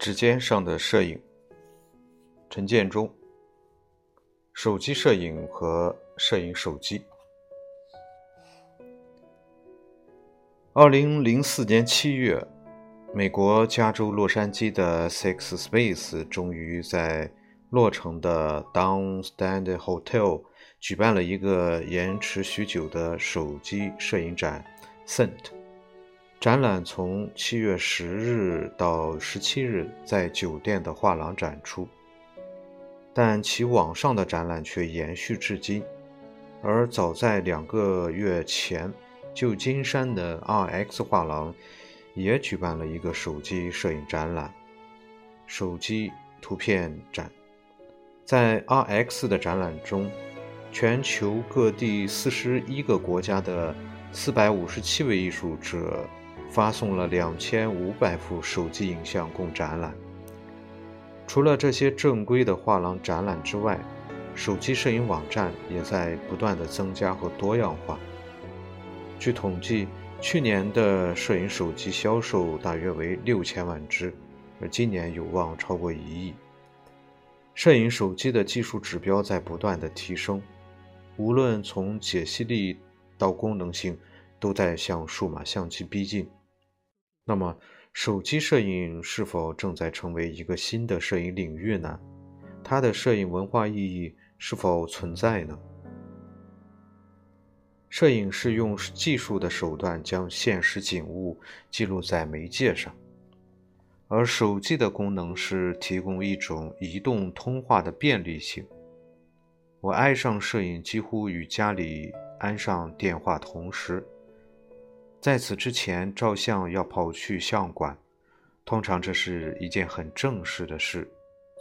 指尖上的摄影，陈建中。手机摄影和摄影手机。二零零四年七月，美国加州洛杉矶的 Six Space 终于在洛城的 Downstand Hotel 举办了一个延迟许久的手机摄影展，Sent。展览从七月十日到十七日在酒店的画廊展出，但其网上的展览却延续至今。而早在两个月前，旧金山的 RX 画廊也举办了一个手机摄影展览——手机图片展。在 RX 的展览中，全球各地四十一个国家的四百五十七位艺术者。发送了两千五百幅手机影像供展览。除了这些正规的画廊展览之外，手机摄影网站也在不断的增加和多样化。据统计，去年的摄影手机销售大约为六千万只，而今年有望超过一亿。摄影手机的技术指标在不断的提升，无论从解析力到功能性，都在向数码相机逼近。那么，手机摄影是否正在成为一个新的摄影领域呢？它的摄影文化意义是否存在呢？摄影是用技术的手段将现实景物记录在媒介上，而手机的功能是提供一种移动通话的便利性。我爱上摄影，几乎与家里安上电话同时。在此之前，照相要跑去相馆，通常这是一件很正式的事。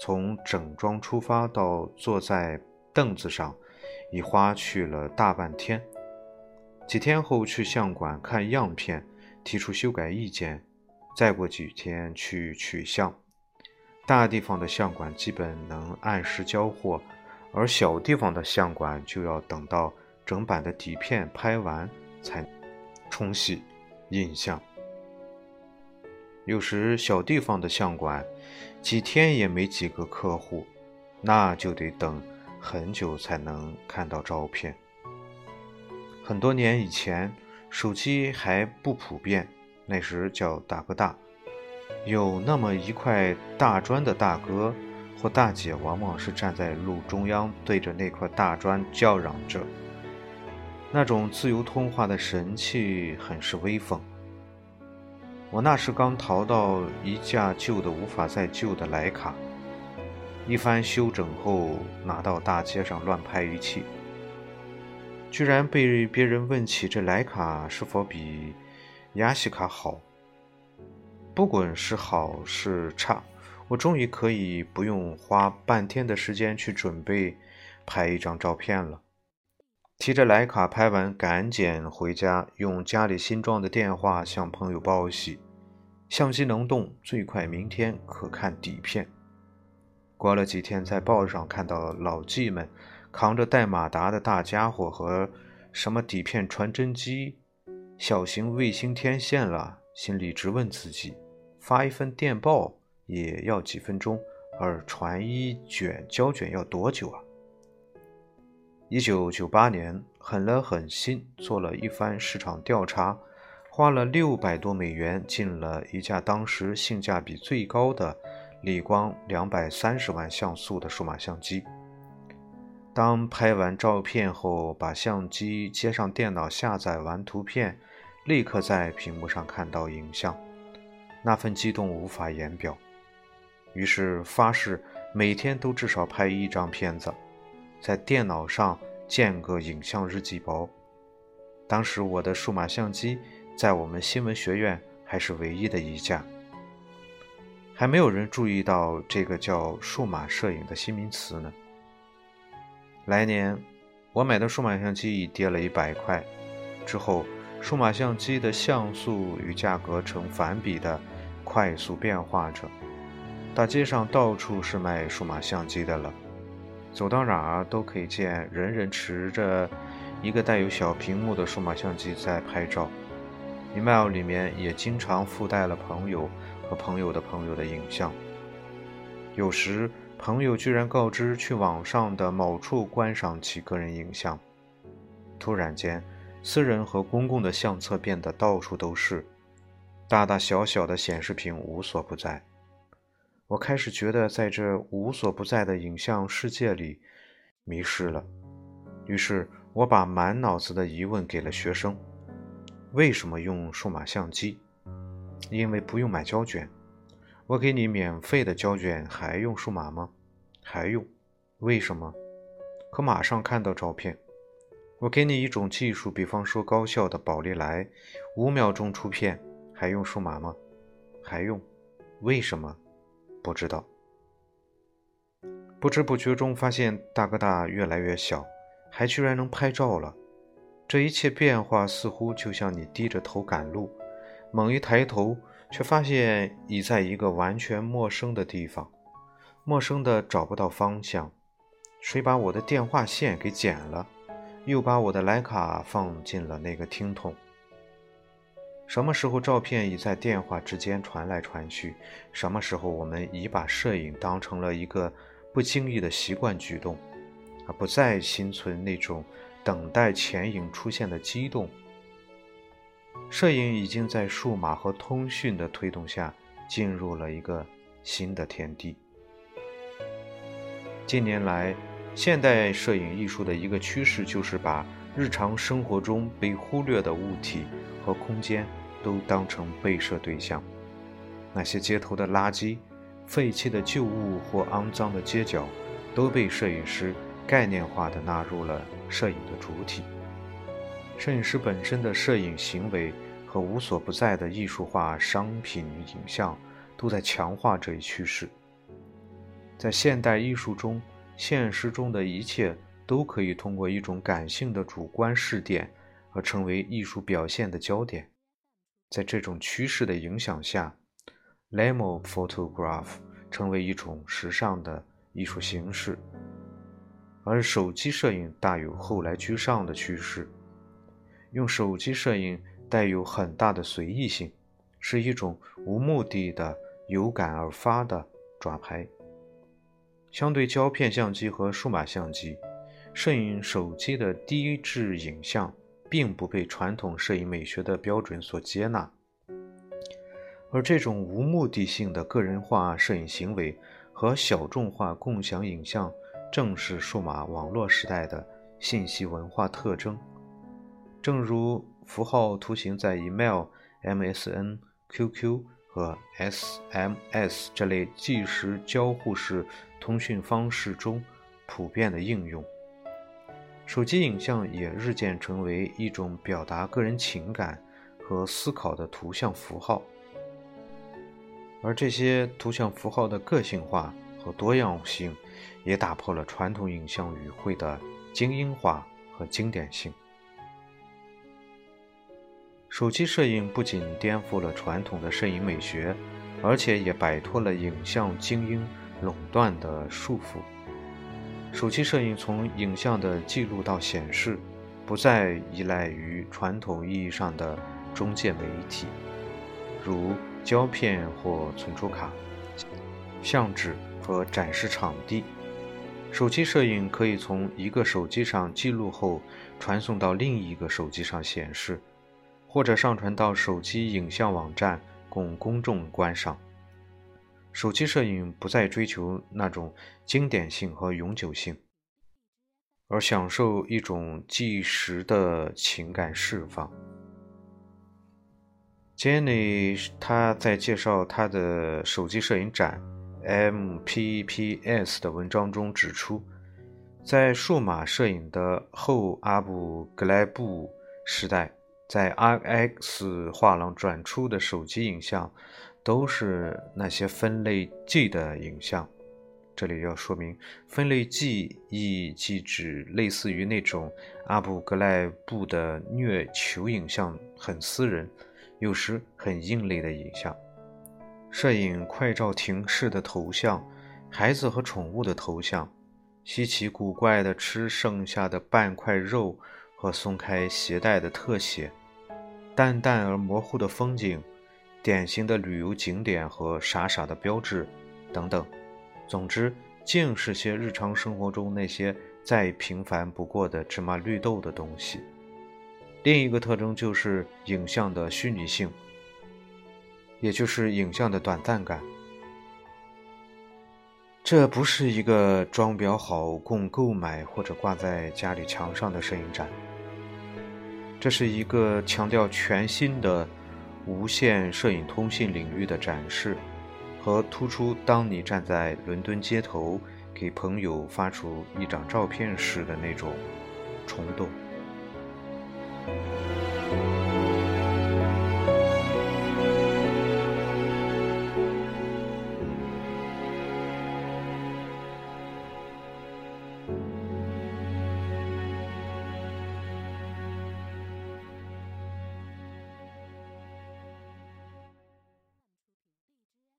从整装出发到坐在凳子上，已花去了大半天。几天后去相馆看样片，提出修改意见，再过几天去取相。大地方的相馆基本能按时交货，而小地方的相馆就要等到整版的底片拍完才。冲洗、印象，有时小地方的相馆几天也没几个客户，那就得等很久才能看到照片。很多年以前，手机还不普遍，那时叫大哥大，有那么一块大砖的大哥或大姐，往往是站在路中央，对着那块大砖叫嚷着。那种自由通话的神器很是威风。我那时刚淘到一架旧的无法再旧的徕卡，一番修整后拿到大街上乱拍一气，居然被别人问起这徕卡是否比亚西卡好。不管是好是差，我终于可以不用花半天的时间去准备拍一张照片了。提着徕卡拍完，赶紧回家，用家里新装的电话向朋友报喜。相机能动，最快明天可看底片。过了几天，在报上看到老纪们扛着带马达的大家伙和什么底片传真机、小型卫星天线了，心里直问自己：发一份电报也要几分钟，而传一卷胶卷要多久啊？一九九八年，狠了狠心做了一番市场调查，花了六百多美元进了一架当时性价比最高的理光两百三十万像素的数码相机。当拍完照片后，把相机接上电脑，下载完图片，立刻在屏幕上看到影像，那份激动无法言表。于是发誓每天都至少拍一张片子。在电脑上建个影像日记包。当时我的数码相机在我们新闻学院还是唯一的一架，还没有人注意到这个叫数码摄影的新名词呢。来年我买的数码相机已跌了一百块，之后数码相机的像素与价格成反比的快速变化着，大街上到处是卖数码相机的了。走到哪儿都可以见人人持着一个带有小屏幕的数码相机在拍照，email 里面也经常附带了朋友和朋友的朋友的影像。有时朋友居然告知去网上的某处观赏其个人影像。突然间，私人和公共的相册变得到处都是，大大小小的显示屏无所不在。我开始觉得在这无所不在的影像世界里迷失了。于是，我把满脑子的疑问给了学生：为什么用数码相机？因为不用买胶卷。我给你免费的胶卷，还用数码吗？还用。为什么？可马上看到照片。我给你一种技术，比方说高效的宝丽来，五秒钟出片，还用数码吗？还用。为什么？不知道。不知不觉中发现大哥大越来越小，还居然能拍照了。这一切变化似乎就像你低着头赶路，猛一抬头。却发现已在一个完全陌生的地方，陌生的找不到方向。谁把我的电话线给剪了？又把我的徕卡放进了那个听筒？什么时候照片已在电话之间传来传去？什么时候我们已把摄影当成了一个不经意的习惯举动，而不再心存那种等待前影出现的激动？摄影已经在数码和通讯的推动下进入了一个新的天地。近年来，现代摄影艺术的一个趋势就是把日常生活中被忽略的物体和空间都当成被摄对象。那些街头的垃圾、废弃的旧物或肮脏的街角，都被摄影师概念化地纳入了摄影的主体。摄影师本身的摄影行为和无所不在的艺术化商品影像，都在强化这一趋势。在现代艺术中，现实中的一切都可以通过一种感性的主观视点而成为艺术表现的焦点。在这种趋势的影响下，Lemo photograph 成为一种时尚的艺术形式，而手机摄影大有后来居上的趋势。用手机摄影带有很大的随意性，是一种无目的的有感而发的抓拍。相对胶片相机和数码相机，摄影手机的低质影像并不被传统摄影美学的标准所接纳。而这种无目的性的个人化摄影行为和小众化共享影像，正是数码网络时代的信息文化特征。正如符号图形在 email、MSN、QQ 和 SMS 这类即时交互式通讯方式中普遍的应用，手机影像也日渐成为一种表达个人情感和思考的图像符号。而这些图像符号的个性化和多样性，也打破了传统影像语汇的精英化和经典性。手机摄影不仅颠覆了传统的摄影美学，而且也摆脱了影像精英垄断的束缚。手机摄影从影像的记录到显示，不再依赖于传统意义上的中介媒体，如胶片或存储卡、相纸和展示场地。手机摄影可以从一个手机上记录后，传送到另一个手机上显示。或者上传到手机影像网站供公众观赏。手机摄影不再追求那种经典性和永久性，而享受一种即时的情感释放。Jenny 他在介绍他的手机摄影展 MPPS 的文章中指出，在数码摄影的后阿布格莱布时代。在 RX 画廊转出的手机影像，都是那些分类记的影像。这里要说明，分类记忆即指类似于那种阿布格莱布的虐囚影像，很私人，有时很另类的影像。摄影快照停式的头像，孩子和宠物的头像，稀奇古怪的吃剩下的半块肉和松开鞋带的特写。淡淡而模糊的风景，典型的旅游景点和傻傻的标志，等等，总之，尽是些日常生活中那些再平凡不过的芝麻绿豆的东西。另一个特征就是影像的虚拟性，也就是影像的短暂感。这不是一个装裱好供购买或者挂在家里墙上的摄影展，这是一个强调全新的无线摄影通信领域的展示，和突出当你站在伦敦街头给朋友发出一张照片时的那种冲动。